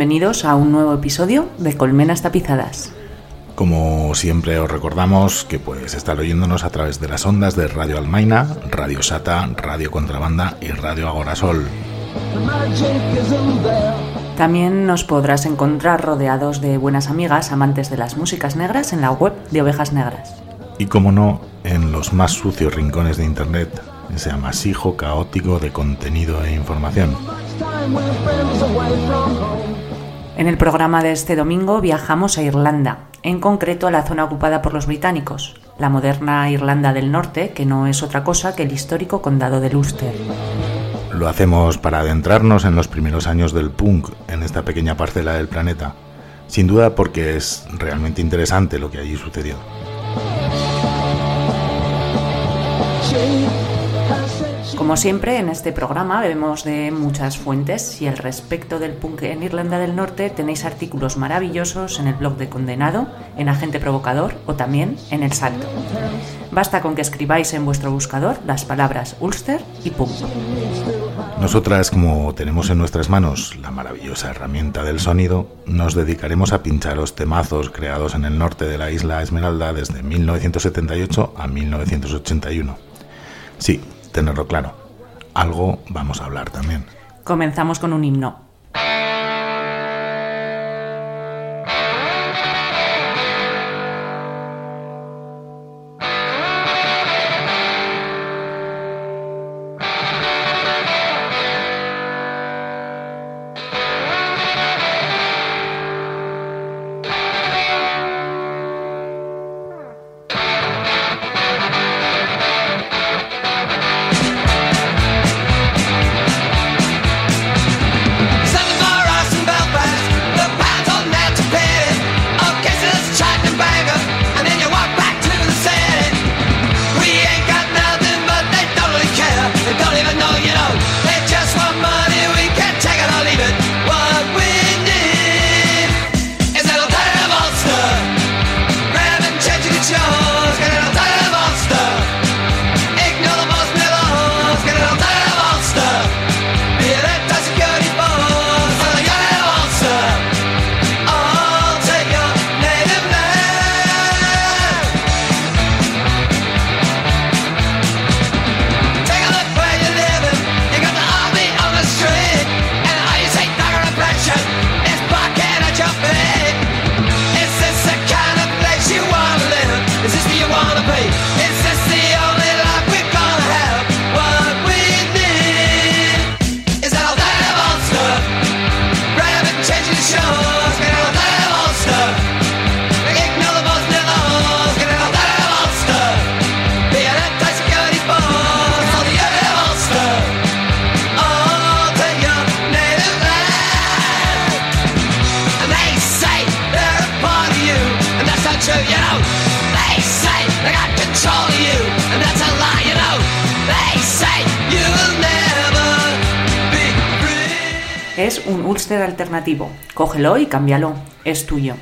Bienvenidos a un nuevo episodio de Colmenas Tapizadas. Como siempre os recordamos que puedes estar oyéndonos a través de las ondas de Radio Almaina, Radio Sata, Radio Contrabanda y Radio Agorasol. También nos podrás encontrar rodeados de buenas amigas amantes de las músicas negras en la web de Ovejas Negras. Y como no, en los más sucios rincones de Internet, ese amasijo caótico de contenido e información. En el programa de este domingo viajamos a Irlanda, en concreto a la zona ocupada por los británicos, la moderna Irlanda del Norte, que no es otra cosa que el histórico condado de Ulster. Lo hacemos para adentrarnos en los primeros años del punk en esta pequeña parcela del planeta, sin duda porque es realmente interesante lo que allí sucedió. Como siempre, en este programa bebemos de muchas fuentes y al respecto del punk en Irlanda del Norte tenéis artículos maravillosos en el blog de Condenado, en Agente Provocador o también en El Salto. Basta con que escribáis en vuestro buscador las palabras Ulster y punk. Nosotras, como tenemos en nuestras manos la maravillosa herramienta del sonido, nos dedicaremos a pinchar los temazos creados en el norte de la isla Esmeralda desde 1978 a 1981. Sí, tenerlo claro. Algo vamos a hablar también. Comenzamos con un himno. Alternativo. Cógelo y cámbialo. Es tuyo.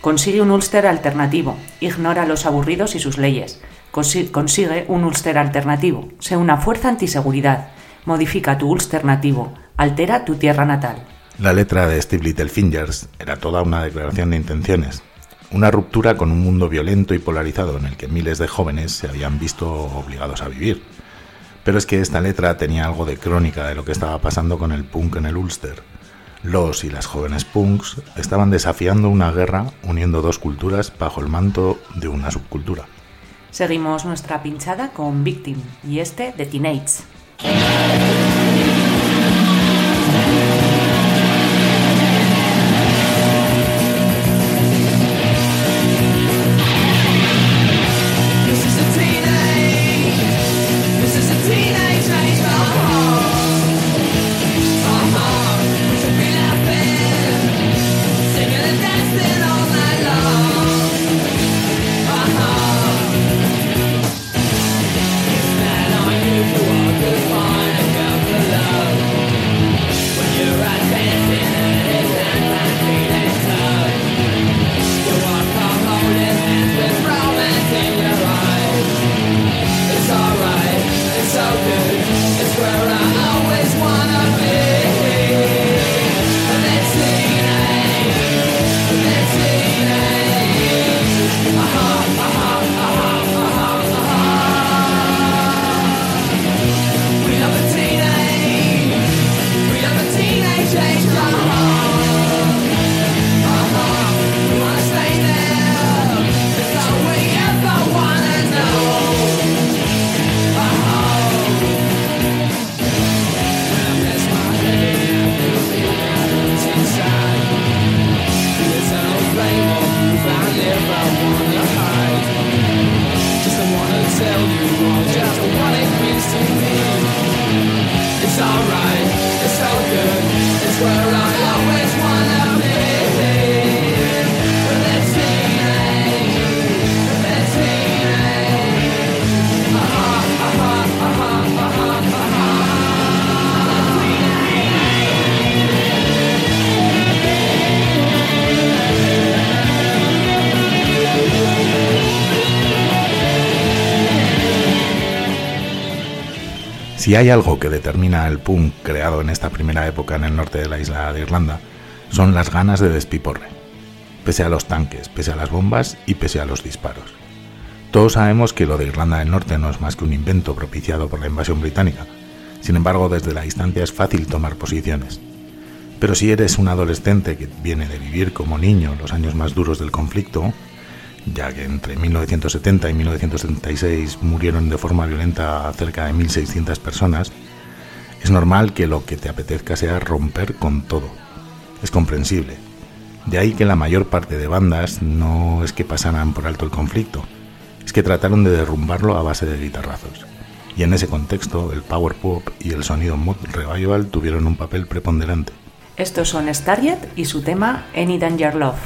Consigue un Ulster alternativo. Ignora los aburridos y sus leyes. Consigue un Ulster alternativo. Sé una fuerza antiseguridad. Modifica tu Ulster nativo. Altera tu tierra natal. La letra de Steve Littlefingers era toda una declaración de intenciones. Una ruptura con un mundo violento y polarizado en el que miles de jóvenes se habían visto obligados a vivir. Pero es que esta letra tenía algo de crónica de lo que estaba pasando con el punk en el Ulster. Los y las jóvenes punks estaban desafiando una guerra uniendo dos culturas bajo el manto de una subcultura. Seguimos nuestra pinchada con Victim y este de Teenage. Si hay algo que determina el punk creado en esta primera época en el norte de la isla de Irlanda, son las ganas de despiporre, pese a los tanques, pese a las bombas y pese a los disparos. Todos sabemos que lo de Irlanda del Norte no es más que un invento propiciado por la invasión británica, sin embargo desde la distancia es fácil tomar posiciones. Pero si eres un adolescente que viene de vivir como niño los años más duros del conflicto, ya que entre 1970 y 1976 murieron de forma violenta cerca de 1.600 personas, es normal que lo que te apetezca sea romper con todo. Es comprensible. De ahí que la mayor parte de bandas no es que pasaran por alto el conflicto, es que trataron de derrumbarlo a base de guitarrazos. Y en ese contexto, el power pop y el sonido mod revival tuvieron un papel preponderante. Estos son Starjet y su tema Any Danger Love.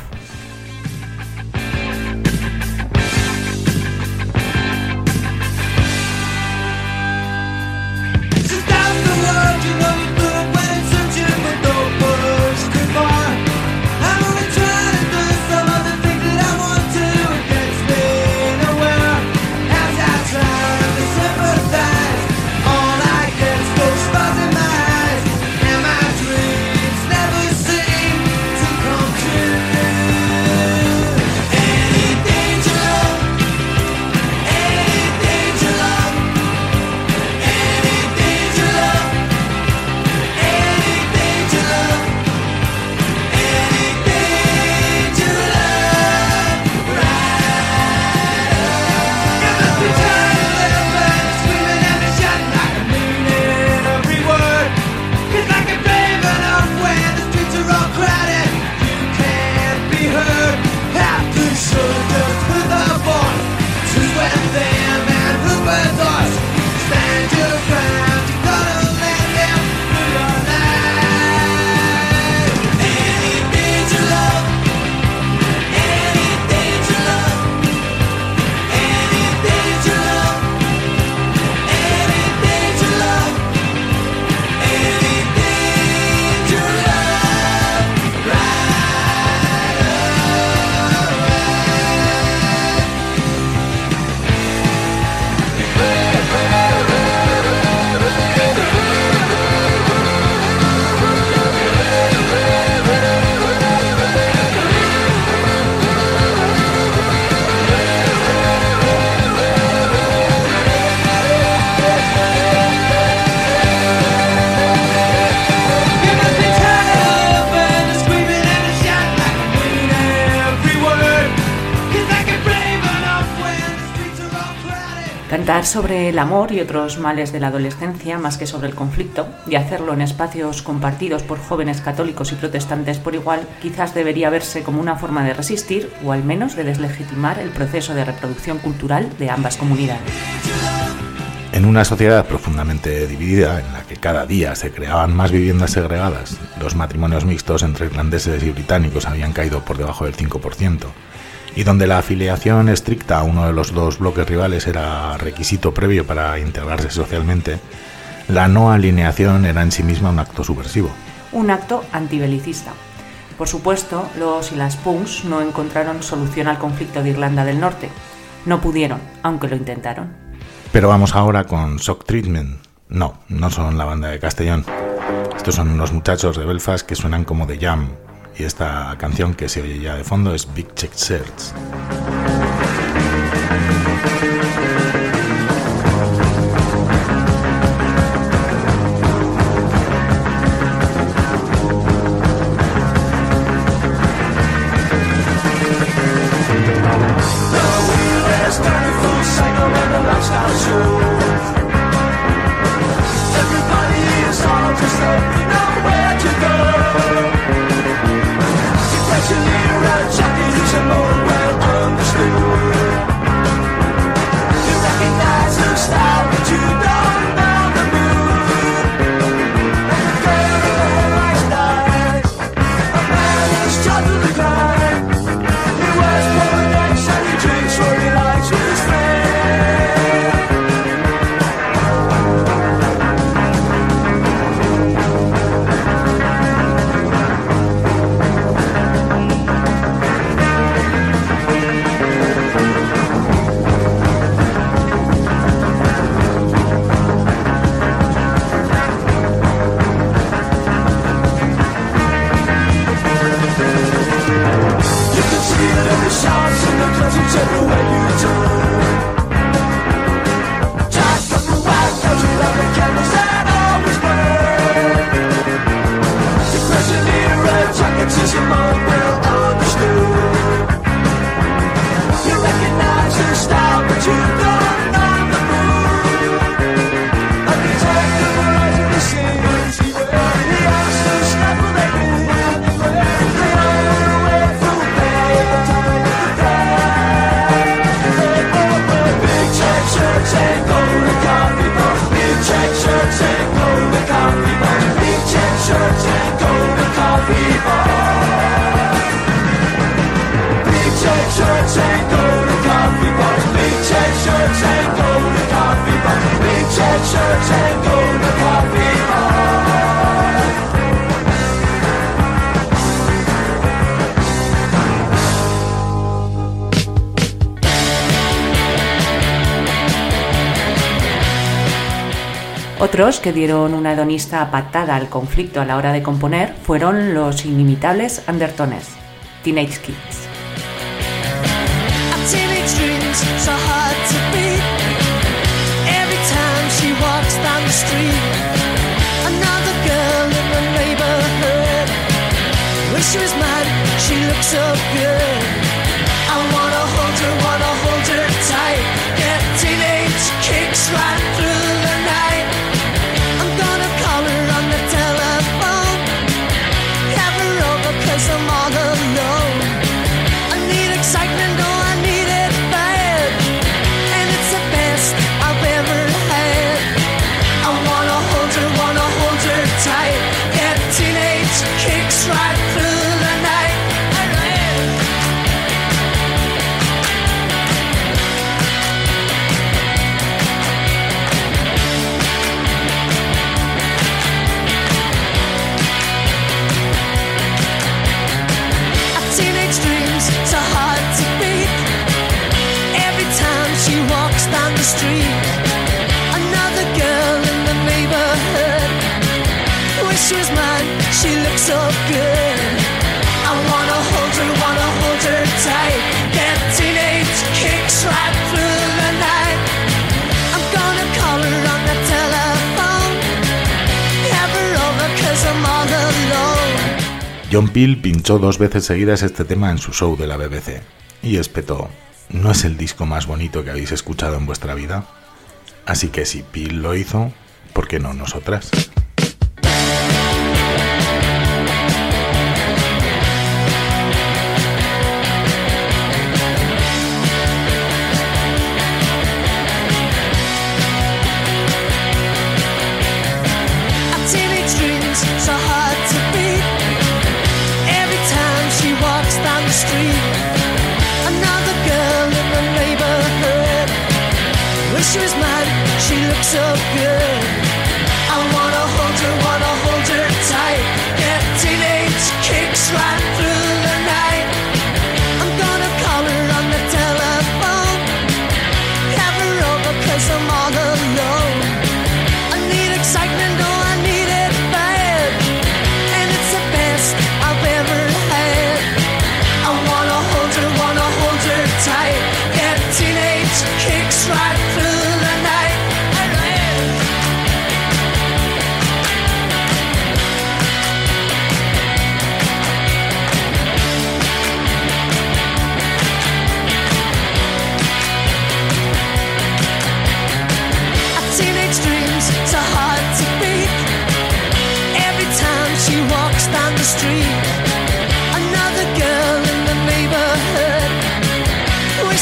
El amor y otros males de la adolescencia más que sobre el conflicto, y hacerlo en espacios compartidos por jóvenes católicos y protestantes por igual, quizás debería verse como una forma de resistir o al menos de deslegitimar el proceso de reproducción cultural de ambas comunidades. En una sociedad profundamente dividida, en la que cada día se creaban más viviendas segregadas, los matrimonios mixtos entre irlandeses y británicos habían caído por debajo del 5%, y donde la afiliación estricta a uno de los dos bloques rivales era requisito previo para integrarse socialmente, la no alineación era en sí misma un acto subversivo. Un acto antibelicista. Por supuesto, los y las punks no encontraron solución al conflicto de Irlanda del Norte. No pudieron, aunque lo intentaron. Pero vamos ahora con Shock Treatment. No, no son la banda de Castellón. Estos son unos muchachos de Belfast que suenan como de Jam, y esta canción que se oye ya de fondo es Big Check Search. Otros que dieron una hedonista patada al conflicto a la hora de componer fueron los inimitables Undertones, Teenage Kids. teenage dreams so hard to beat. Every time she walks down the street, another girl in the neighborhood. She was mine, she looks so good. John Peel pinchó dos veces seguidas este tema en su show de la BBC y espetó, ¿no es el disco más bonito que habéis escuchado en vuestra vida? Así que si Peel lo hizo, ¿por qué no nosotras?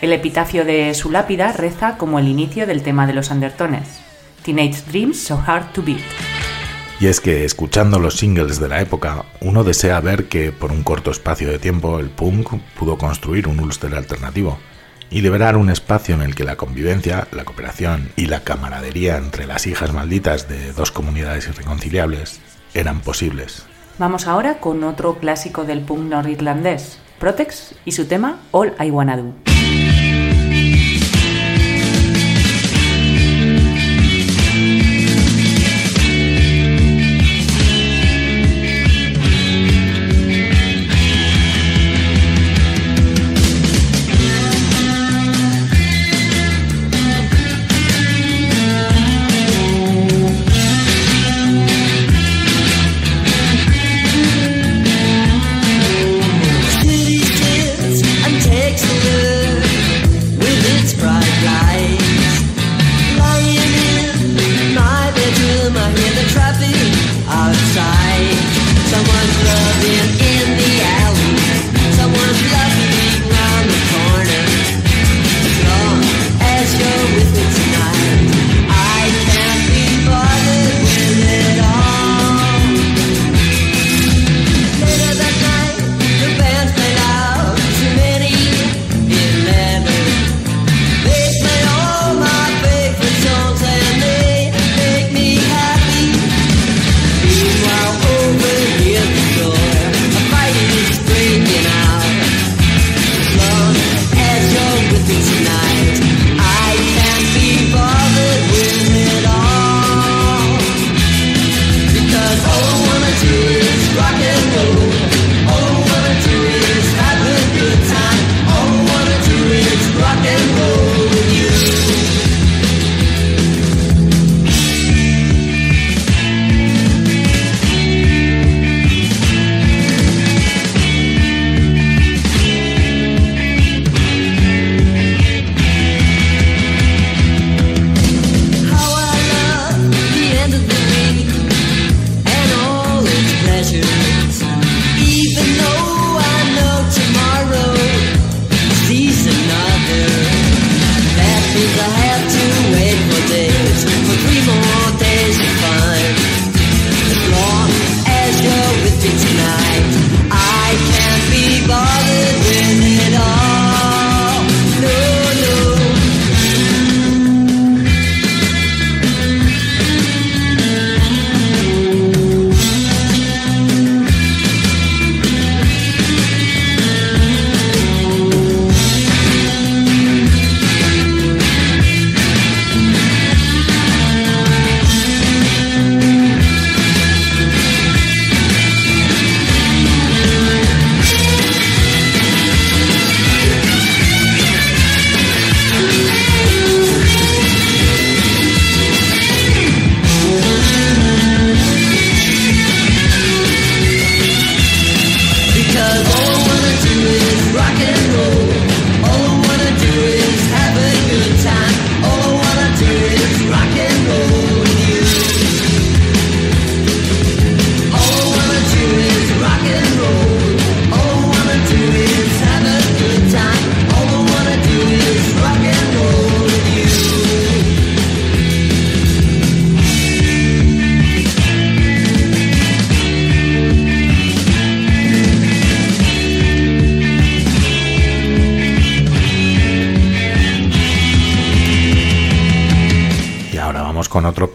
El epitafio de su lápida reza como el inicio del tema de los Undertones, Teenage Dreams So Hard to Beat. Y es que escuchando los singles de la época, uno desea ver que por un corto espacio de tiempo el punk pudo construir un Ulster alternativo y liberar un espacio en el que la convivencia, la cooperación y la camaradería entre las hijas malditas de dos comunidades irreconciliables eran posibles. Vamos ahora con otro clásico del punk norirlandés, Protex y su tema All I Wanna Do.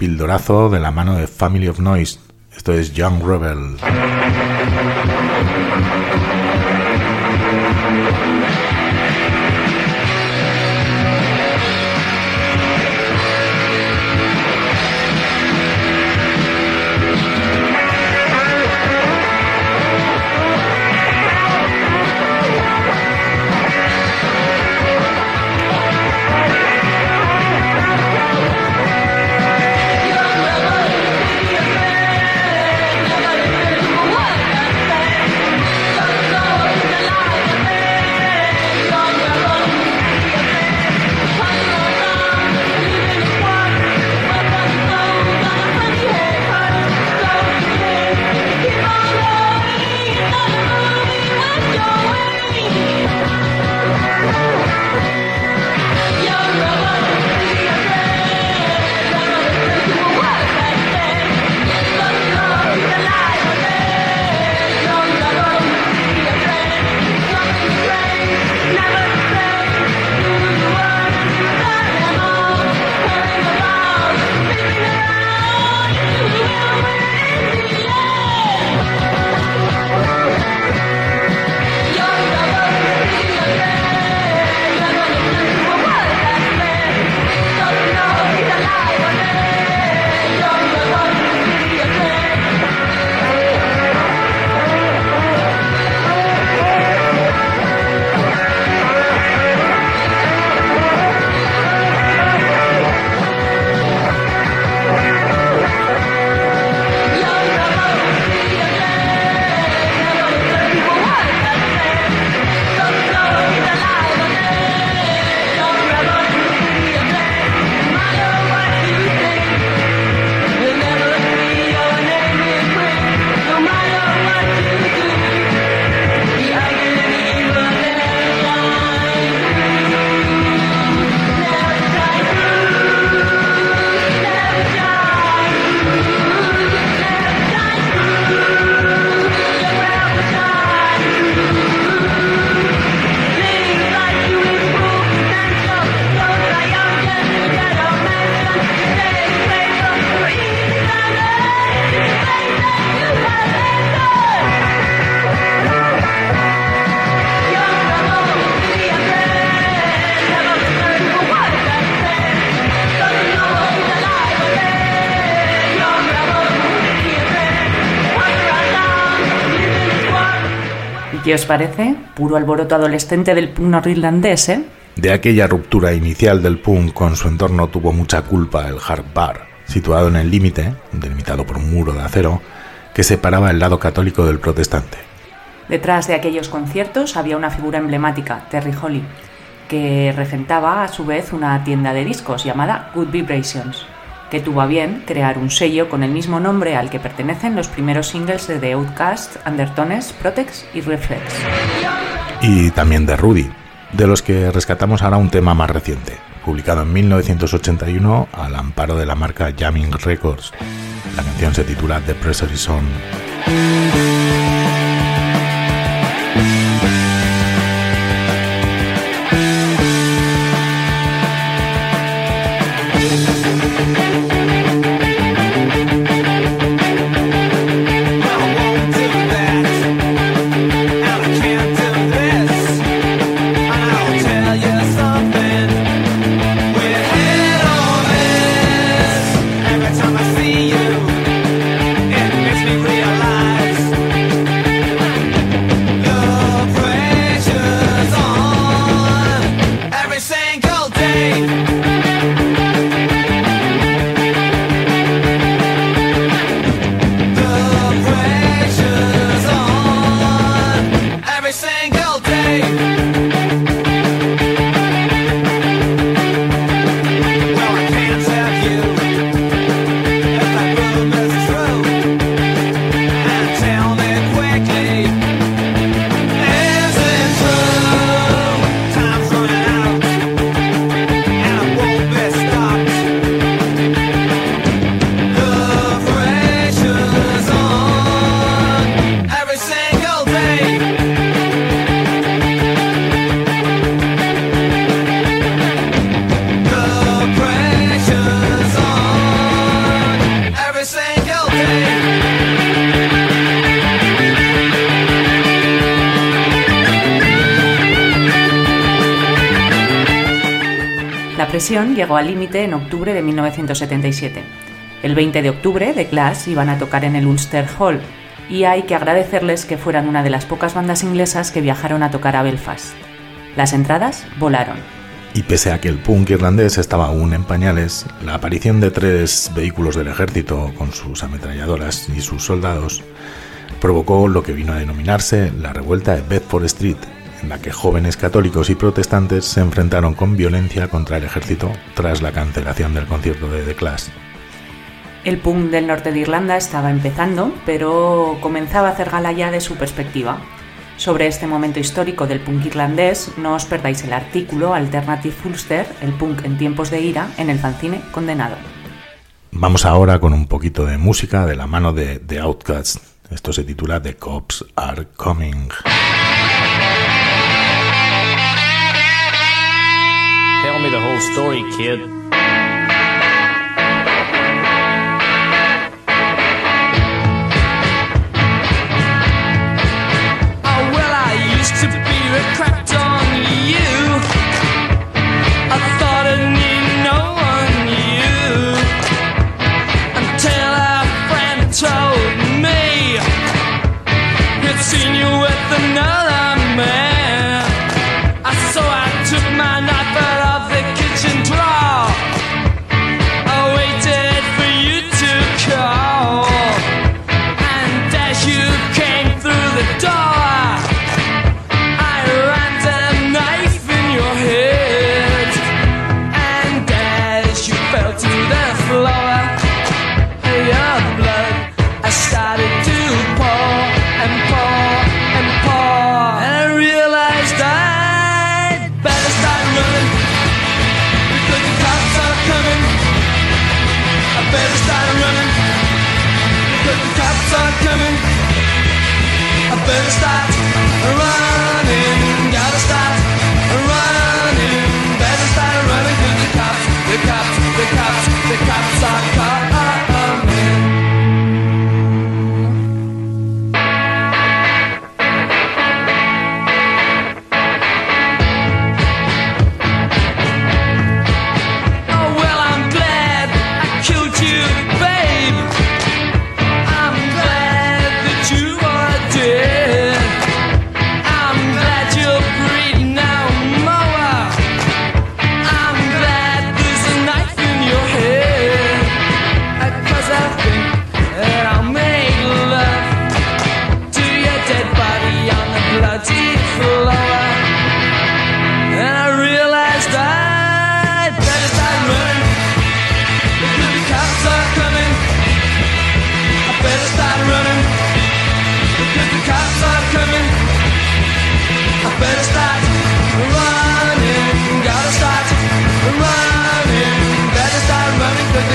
Pildorazo de la mano de Family of Noise. Esto es Young Rebel. ¿Qué os parece? Puro alboroto adolescente del punk norirlandés, ¿eh? De aquella ruptura inicial del punk con su entorno tuvo mucha culpa el hard bar, situado en el límite, delimitado por un muro de acero, que separaba el lado católico del protestante. Detrás de aquellos conciertos había una figura emblemática, Terry Holly, que regentaba a su vez una tienda de discos llamada Good Vibrations que tuvo a bien crear un sello con el mismo nombre al que pertenecen los primeros singles de The Outcast, Undertones, Protex y Reflex. Y también de Rudy, de los que rescatamos ahora un tema más reciente, publicado en 1981 al amparo de la marca Jamming Records. La canción se titula The Pressure is On. Llegó al límite en octubre de 1977. El 20 de octubre, The Clash iban a tocar en el Ulster Hall, y hay que agradecerles que fueran una de las pocas bandas inglesas que viajaron a tocar a Belfast. Las entradas volaron. Y pese a que el punk irlandés estaba aún en pañales, la aparición de tres vehículos del ejército con sus ametralladoras y sus soldados provocó lo que vino a denominarse la revuelta de Bedford Street, en la que jóvenes católicos y protestantes se enfrentaron con violencia contra el ejército tras la cancelación del concierto de The Clash. El punk del norte de Irlanda estaba empezando, pero comenzaba a hacer gala ya de su perspectiva. Sobre este momento histórico del punk irlandés, no os perdáis el artículo Alternative Ulster, el punk en tiempos de ira, en el fanzine Condenado. Vamos ahora con un poquito de música de la mano de The Outcasts. Esto se titula The Cops Are Coming. Tell me the whole story, kid.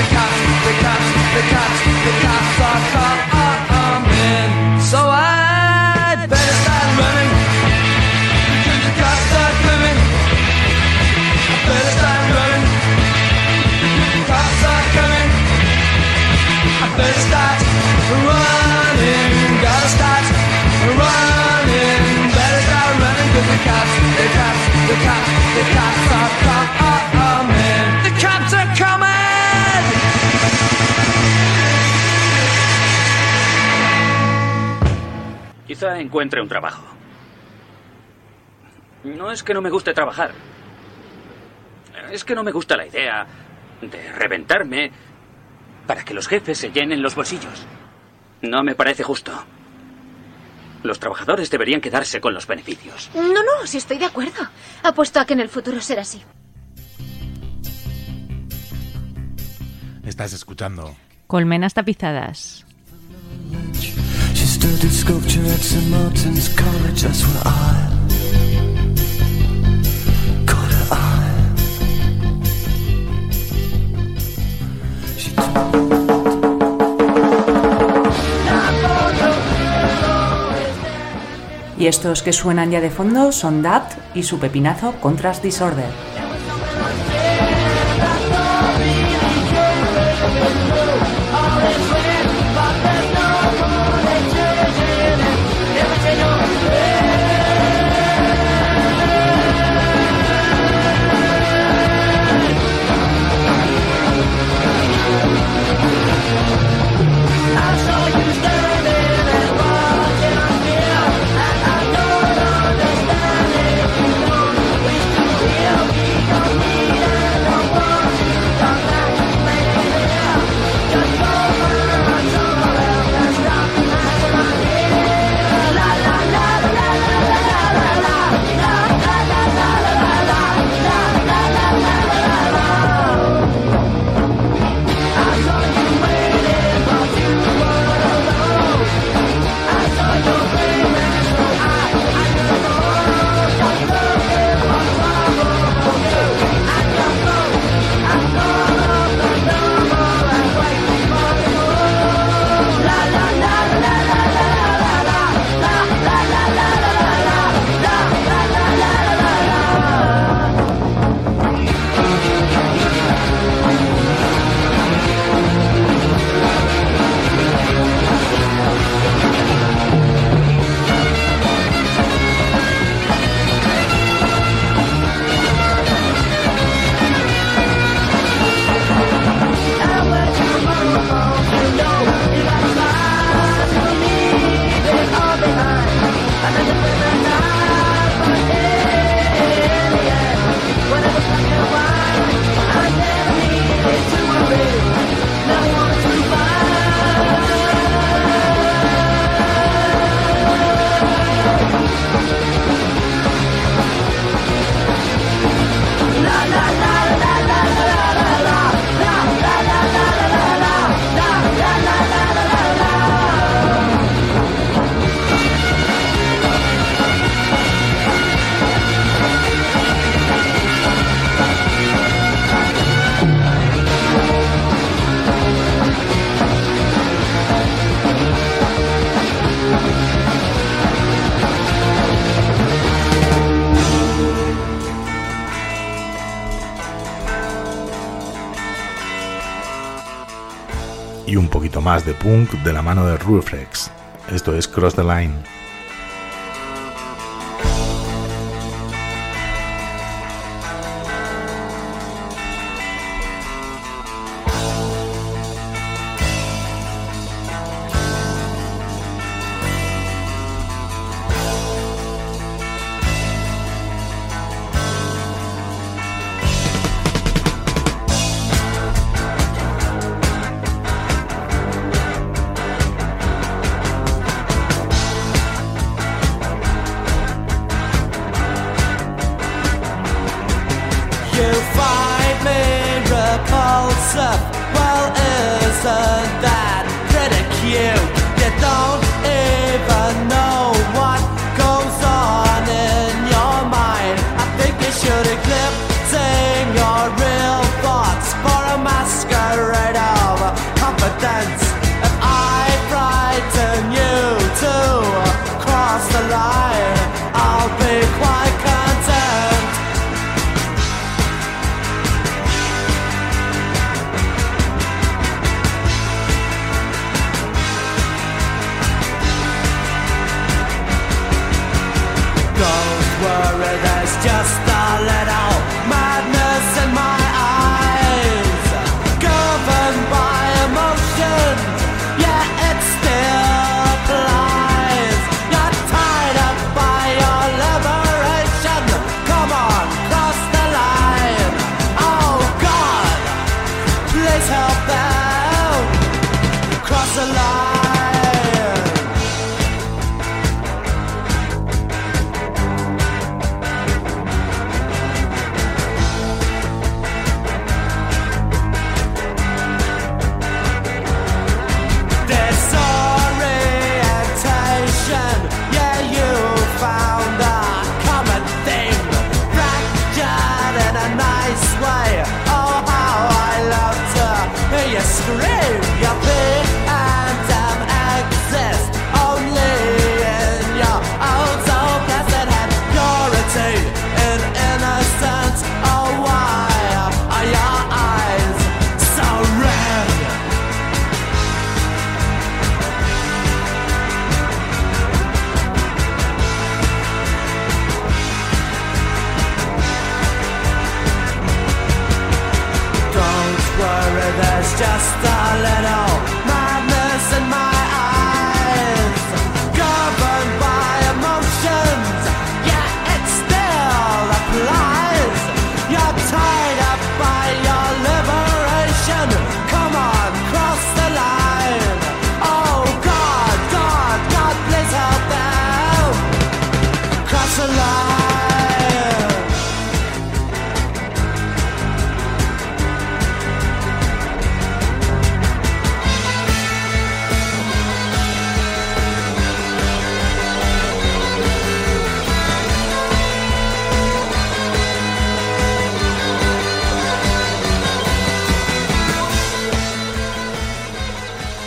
the cops, the cops, the cops, the cops are coming. So I'd better start running. Because the cops are coming. I better start running. Because the cops are coming. I better start running. Gotta start running. Better start running. Cause the cops, the cops, the cops, the cops are coming. Encuentre un trabajo. No es que no me guste trabajar. Es que no me gusta la idea de reventarme para que los jefes se llenen los bolsillos. No me parece justo. Los trabajadores deberían quedarse con los beneficios. No, no, sí estoy de acuerdo. Apuesto a que en el futuro será así. Estás escuchando Colmenas tapizadas. Y estos que suenan ya de fondo son Dapt y su pepinazo Contrast Disorder. Más de punk de la mano de Ruflex. Esto es Cross the Line.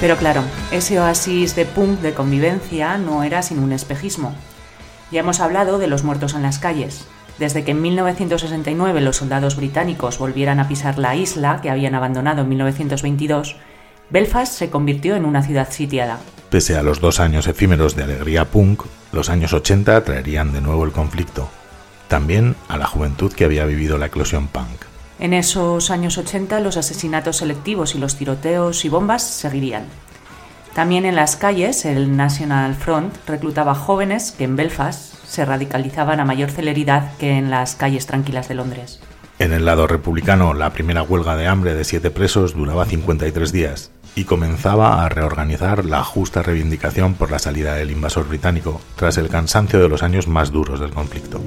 Pero claro, ese oasis de punk de convivencia no era sin un espejismo. Ya hemos hablado de los muertos en las calles. Desde que en 1969 los soldados británicos volvieran a pisar la isla que habían abandonado en 1922, Belfast se convirtió en una ciudad sitiada. Pese a los dos años efímeros de alegría punk, los años 80 traerían de nuevo el conflicto. También a la juventud que había vivido la eclosión punk. En esos años 80 los asesinatos selectivos y los tiroteos y bombas seguirían. También en las calles el National Front reclutaba jóvenes que en Belfast se radicalizaban a mayor celeridad que en las calles tranquilas de Londres. En el lado republicano, la primera huelga de hambre de siete presos duraba 53 días y comenzaba a reorganizar la justa reivindicación por la salida del invasor británico tras el cansancio de los años más duros del conflicto.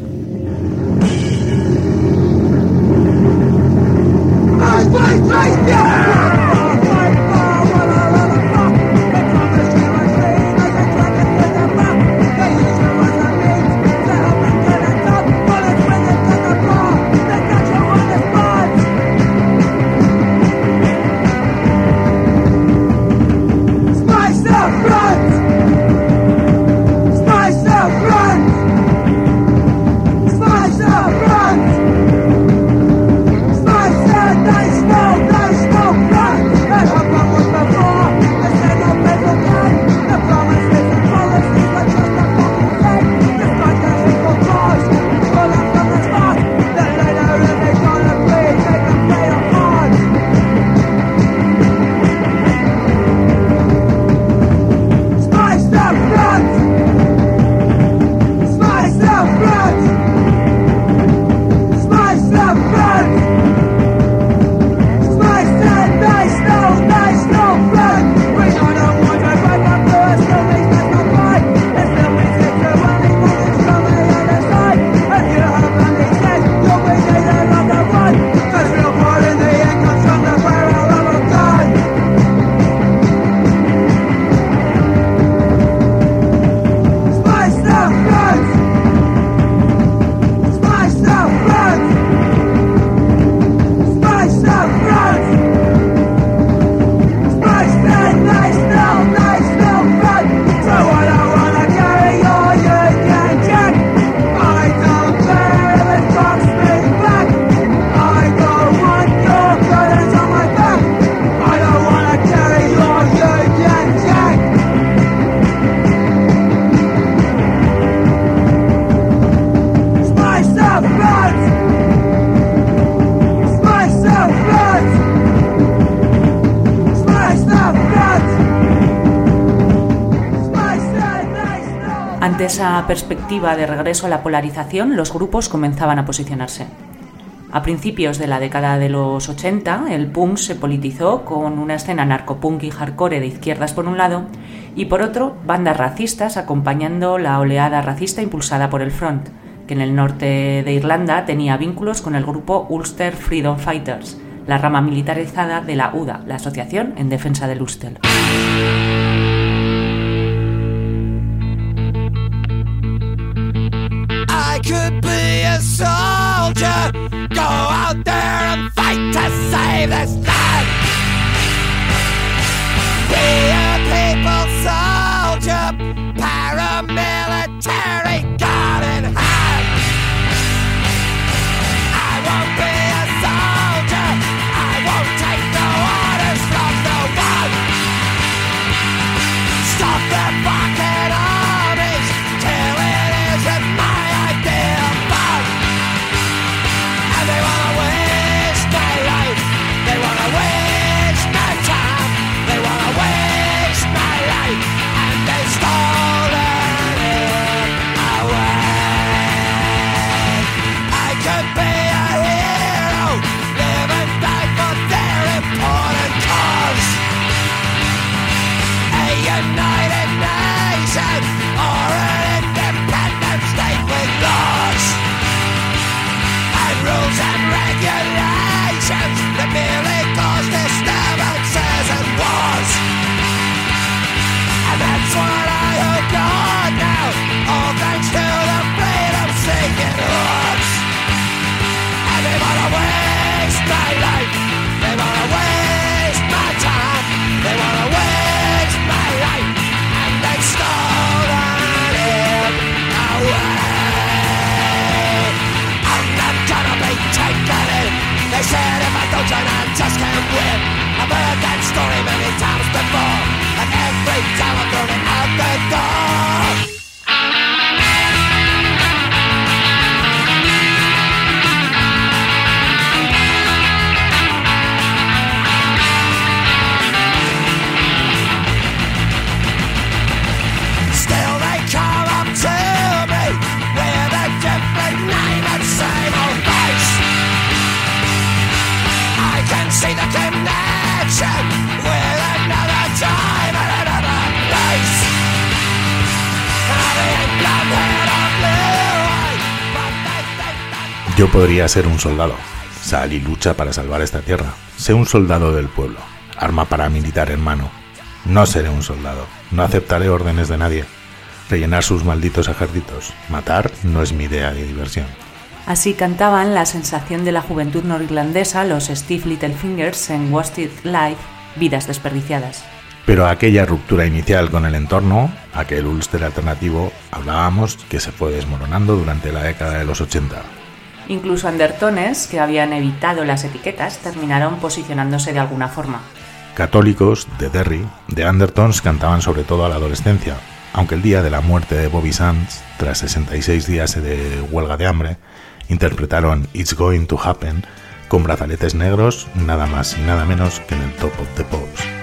Ante esa perspectiva de regreso a la polarización, los grupos comenzaban a posicionarse. A principios de la década de los 80, el punk se politizó con una escena narcopunk y hardcore de izquierdas por un lado y por otro bandas racistas acompañando la oleada racista impulsada por el Front, que en el norte de Irlanda tenía vínculos con el grupo Ulster Freedom Fighters, la rama militarizada de la UDA, la Asociación en Defensa del Ulster. Go out there and fight to save this land. before. And every time I'm throwing out the door. Podría ser un soldado. Sal y lucha para salvar esta tierra. Sé un soldado del pueblo. Arma paramilitar en mano. No seré un soldado. No aceptaré órdenes de nadie. Rellenar sus malditos ejércitos. Matar no es mi idea de diversión. Así cantaban la sensación de la juventud norirlandesa los Steve Littlefingers en Wasted Life, Vidas desperdiciadas. Pero aquella ruptura inicial con el entorno, aquel Ulster alternativo, hablábamos que se fue desmoronando durante la década de los 80. Incluso andertones, que habían evitado las etiquetas, terminaron posicionándose de alguna forma. Católicos de Derry, de Andertons, cantaban sobre todo a la adolescencia, aunque el día de la muerte de Bobby Sands, tras 66 días de huelga de hambre, interpretaron It's Going to Happen con brazaletes negros, nada más y nada menos que en el Top of the Pops.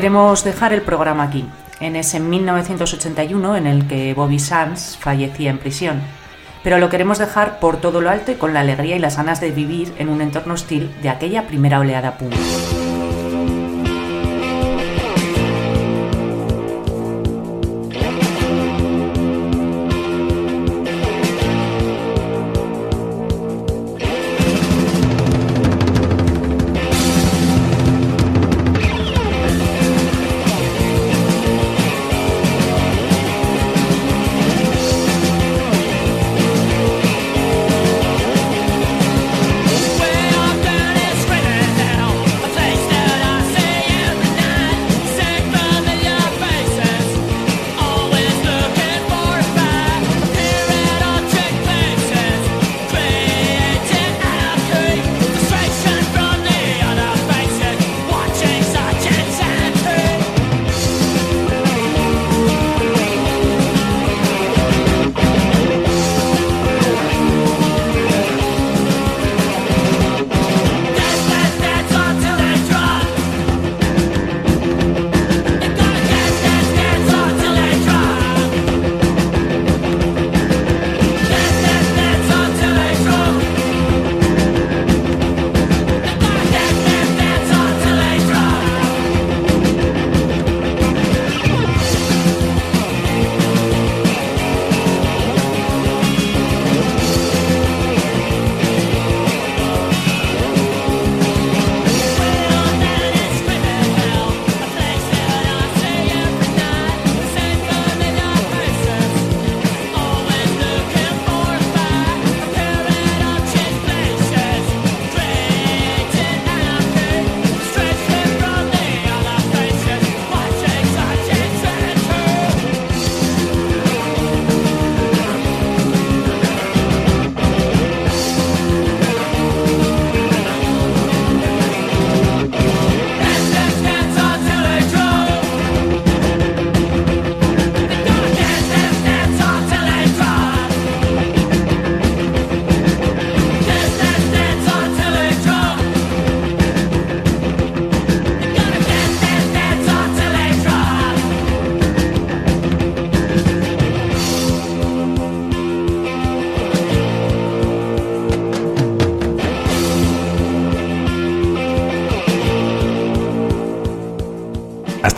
Queremos dejar el programa aquí, en ese 1981 en el que Bobby Sands fallecía en prisión. Pero lo queremos dejar por todo lo alto y con la alegría y las ganas de vivir en un entorno hostil de aquella primera oleada punk.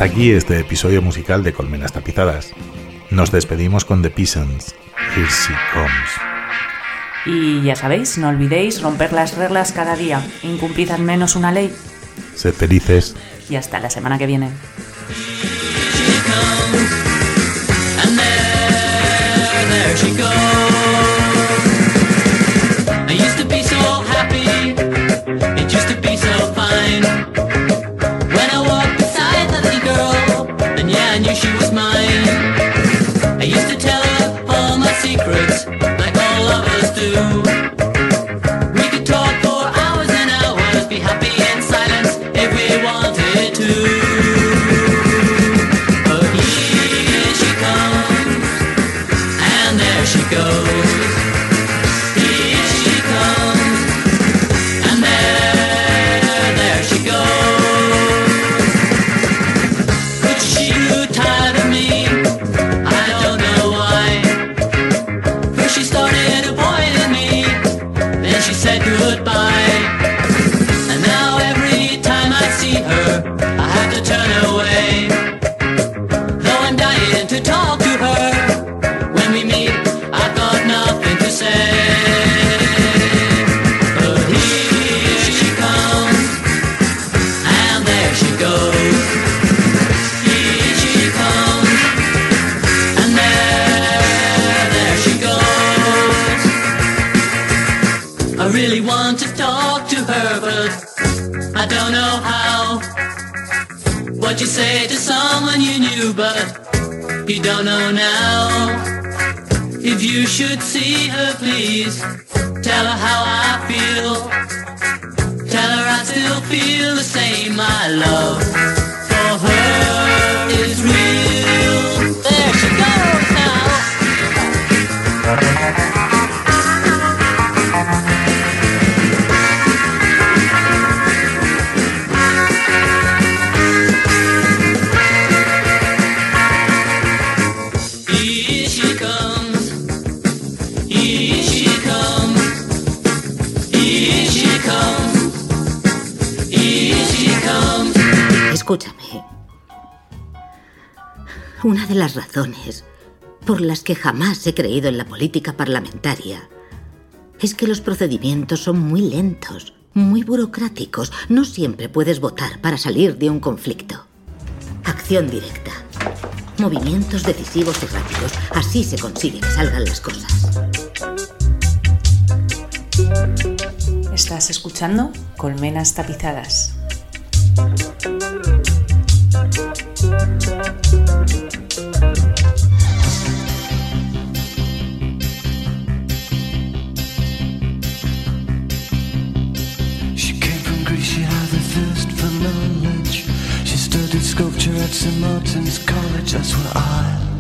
Hasta aquí este episodio musical de Colmenas Tapizadas. Nos despedimos con The Peasants. Here she comes. Y ya sabéis, no olvidéis romper las reglas cada día, incumplid al menos una ley. Sed felices. Y hasta la semana que viene. And there, there she goes. I used to be so happy, it used to be so fine. She was mine. I used to tell her all my secrets, like all lovers do. Really want to talk to her, but I don't know how. What you say to someone you knew, but you don't know now. If you should see her, please tell her how I feel. Tell her I still feel the same. My love for her is real. There she goes now. Una de las razones por las que jamás he creído en la política parlamentaria es que los procedimientos son muy lentos, muy burocráticos. No siempre puedes votar para salir de un conflicto. Acción directa. Movimientos decisivos y rápidos. Así se consigue que salgan las cosas. Estás escuchando Colmenas Tapizadas. At St. Martin's College, that's where I